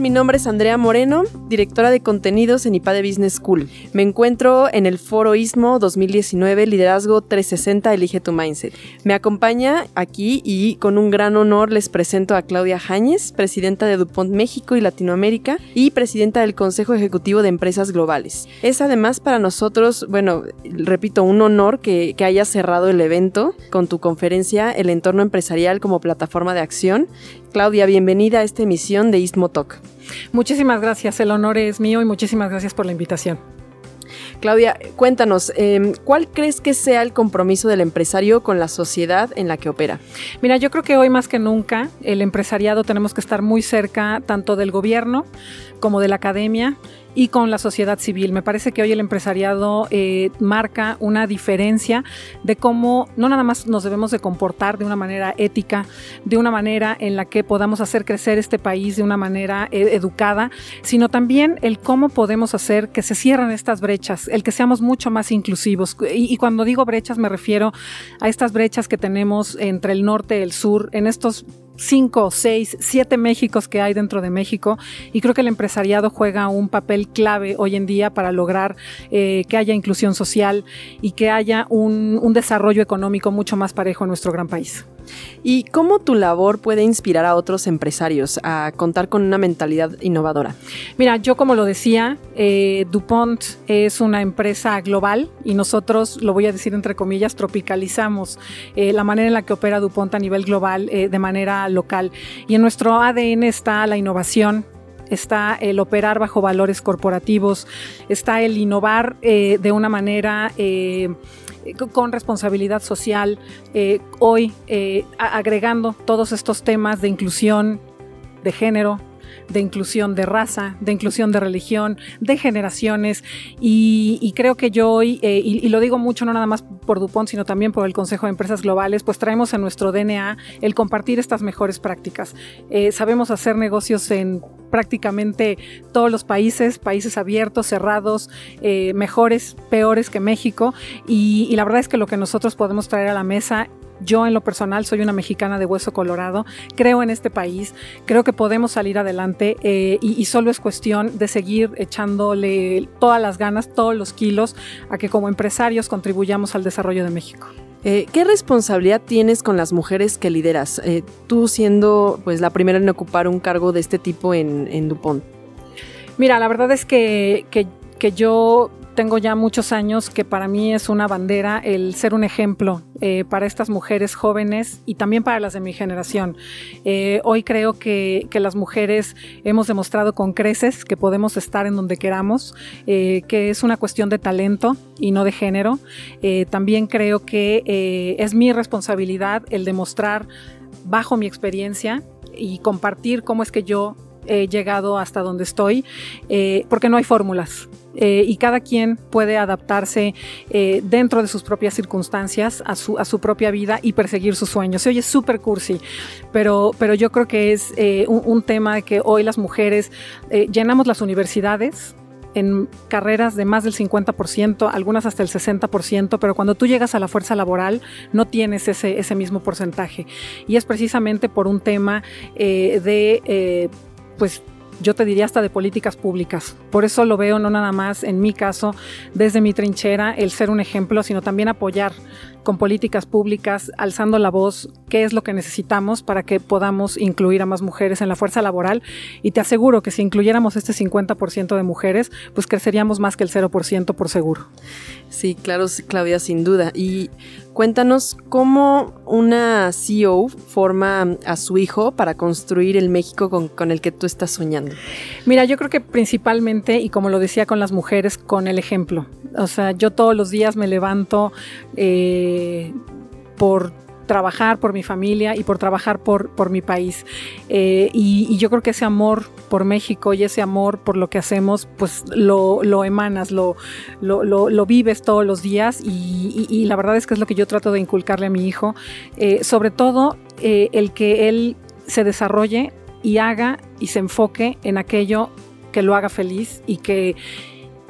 Mi nombre es Andrea Moreno, directora de contenidos en IPADE Business School. Me encuentro en el Foro ISMO 2019 Liderazgo 360 Elige tu Mindset. Me acompaña aquí y con un gran honor les presento a Claudia Jáñez, presidenta de DuPont México y Latinoamérica y presidenta del Consejo Ejecutivo de Empresas Globales. Es además para nosotros, bueno, repito, un honor que, que hayas cerrado el evento con tu conferencia El entorno empresarial como plataforma de acción Claudia, bienvenida a esta emisión de Istmo Talk. Muchísimas gracias, el honor es mío y muchísimas gracias por la invitación. Claudia, cuéntanos, em, ¿cuál crees que sea el compromiso del empresario con la sociedad en la que opera? Mira, yo creo que hoy más que nunca el empresariado tenemos que estar muy cerca tanto del gobierno como de la academia y con la sociedad civil. Me parece que hoy el empresariado eh, marca una diferencia de cómo no nada más nos debemos de comportar de una manera ética, de una manera en la que podamos hacer crecer este país de una manera eh, educada, sino también el cómo podemos hacer que se cierren estas brechas, el que seamos mucho más inclusivos. Y, y cuando digo brechas me refiero a estas brechas que tenemos entre el norte y el sur, en estos cinco, seis, siete Méxicos que hay dentro de México y creo que el empresariado juega un papel clave hoy en día para lograr eh, que haya inclusión social y que haya un, un desarrollo económico mucho más parejo en nuestro gran país. ¿Y cómo tu labor puede inspirar a otros empresarios a contar con una mentalidad innovadora? Mira, yo como lo decía, eh, DuPont es una empresa global y nosotros, lo voy a decir entre comillas, tropicalizamos eh, la manera en la que opera DuPont a nivel global eh, de manera local. Y en nuestro ADN está la innovación, está el operar bajo valores corporativos, está el innovar de una manera eh, con responsabilidad social, eh, hoy eh, agregando todos estos temas de inclusión de género, de inclusión de raza, de inclusión de religión, de generaciones. Y, creo que yo hoy, y, lo digo mucho no nada más por Dupont, sino también por el Consejo de Empresas Globales, pues traemos en nuestro DNA el compartir estas mejores prácticas. sabemos hacer negocios en prácticamente todos los países, países abiertos, cerrados, eh, mejores, peores que México. Y, la verdad es que lo que nosotros podemos traer a la mesa yo en lo personal soy una mexicana de hueso colorado, creo en este país, creo que podemos salir adelante eh, y, solo es cuestión de seguir echándole todas las ganas, todos los kilos a que como empresarios contribuyamos al desarrollo de México. Eh, ¿Qué responsabilidad tienes con las mujeres que lideras? Eh, tú siendo pues la primera en ocupar un cargo de este tipo en, en Dupont. Mira, la verdad es que, que, que yo tengo ya muchos años que para mí es una bandera el ser un ejemplo eh, para estas mujeres jóvenes y también para las de mi generación. Eh, hoy creo que, las mujeres hemos demostrado con creces que podemos estar en donde queramos, eh, que es una cuestión de talento y no de género. también creo que es mi responsabilidad el demostrar bajo mi experiencia y compartir cómo es que yo he llegado hasta donde estoy, porque no hay fórmulas. Eh, y cada quien puede adaptarse eh, dentro de sus propias circunstancias a su, a su propia vida y perseguir sus sueños. Se oye súper cursi, pero, pero yo creo que es eh, un, un, tema que hoy las mujeres llenamos las universidades en carreras de más del 50%, algunas hasta el 60%, pero cuando tú llegas a la fuerza laboral no tienes ese, ese mismo porcentaje. Y es precisamente por un tema de, pues, yo te diría hasta de políticas públicas. Por eso lo veo no nada más en mi caso, desde mi trinchera, el ser un ejemplo, sino también apoyar con políticas públicas, alzando la voz, qué es lo que necesitamos para que podamos incluir a más mujeres en la fuerza laboral. Y te aseguro que si incluyéramos este 50% de mujeres, pues creceríamos más que el 0% por seguro. Sí, claro, Claudia, sin duda. Y cuéntanos cómo una CEO forma a su hijo para construir el México con, el que tú estás soñando. Mira, yo creo que principalmente, y como lo decía con las mujeres, con el ejemplo. O sea, yo todos los días me levanto eh, por trabajar por mi familia y por trabajar por, por mi país. Eh, y, yo creo que ese amor por México y ese amor por lo que hacemos, pues lo, lo emanas, lo, lo, lo, vives todos los días y, la verdad es que es lo que yo trato de inculcarle a mi hijo. Eh, sobre todo el que él se desarrolle y haga y se enfoque en aquello que lo haga feliz y que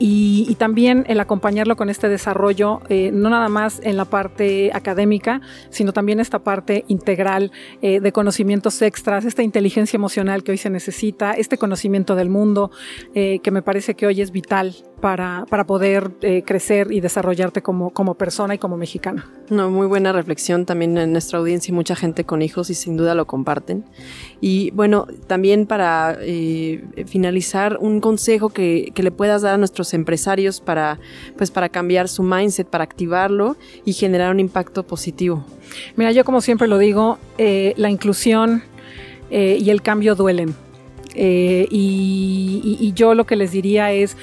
y, también el acompañarlo con este desarrollo, eh, no nada más en la parte académica, sino también esta parte integral eh, de conocimientos extras, esta inteligencia emocional que hoy se necesita, este conocimiento del mundo, eh, que me parece que hoy es vital para, para poder crecer y desarrollarte como, como persona y como mexicana. No, muy buena reflexión también en nuestra audiencia y mucha gente con hijos y sin duda lo comparten. Y bueno, también para finalizar, un consejo que, que le puedas dar a nuestros empresarios para, pues, para cambiar su mindset, para activarlo y generar un impacto positivo? Mira, yo como siempre lo digo, eh, la inclusión eh, y el cambio duelen. Eh, y, yo lo que les diría es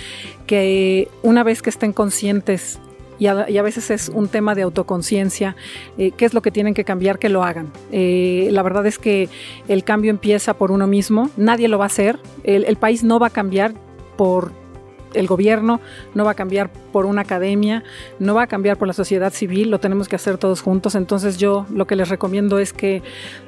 que una vez que estén conscientes y a, veces es un tema de autoconciencia, qué es lo que tienen que cambiar, que lo hagan. la verdad es que el cambio empieza por uno mismo, nadie lo va a hacer, el, el país no va a cambiar por el gobierno, no va a cambiar por una academia, no va a cambiar por la sociedad civil, lo tenemos que hacer todos juntos. Entonces yo lo que les recomiendo es que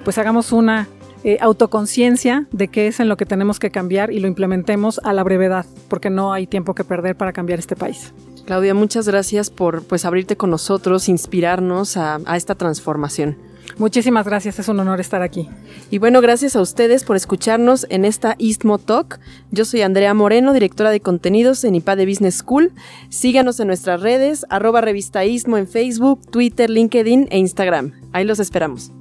pues hagamos una eh, autoconciencia de qué es en lo que tenemos que cambiar y lo implementemos a la brevedad, porque no hay tiempo que perder para cambiar este país. Claudia, muchas gracias por pues abrirte con nosotros, inspirarnos a esta transformación. Muchísimas gracias, es un honor estar aquí. Y bueno, gracias a ustedes por escucharnos en esta Istmo Talk. Yo soy Andrea Moreno, directora de contenidos en IPADE Business School. Síganos en nuestras redes, arroba revista Istmo en Facebook, Twitter, LinkedIn e Instagram. Ahí los esperamos.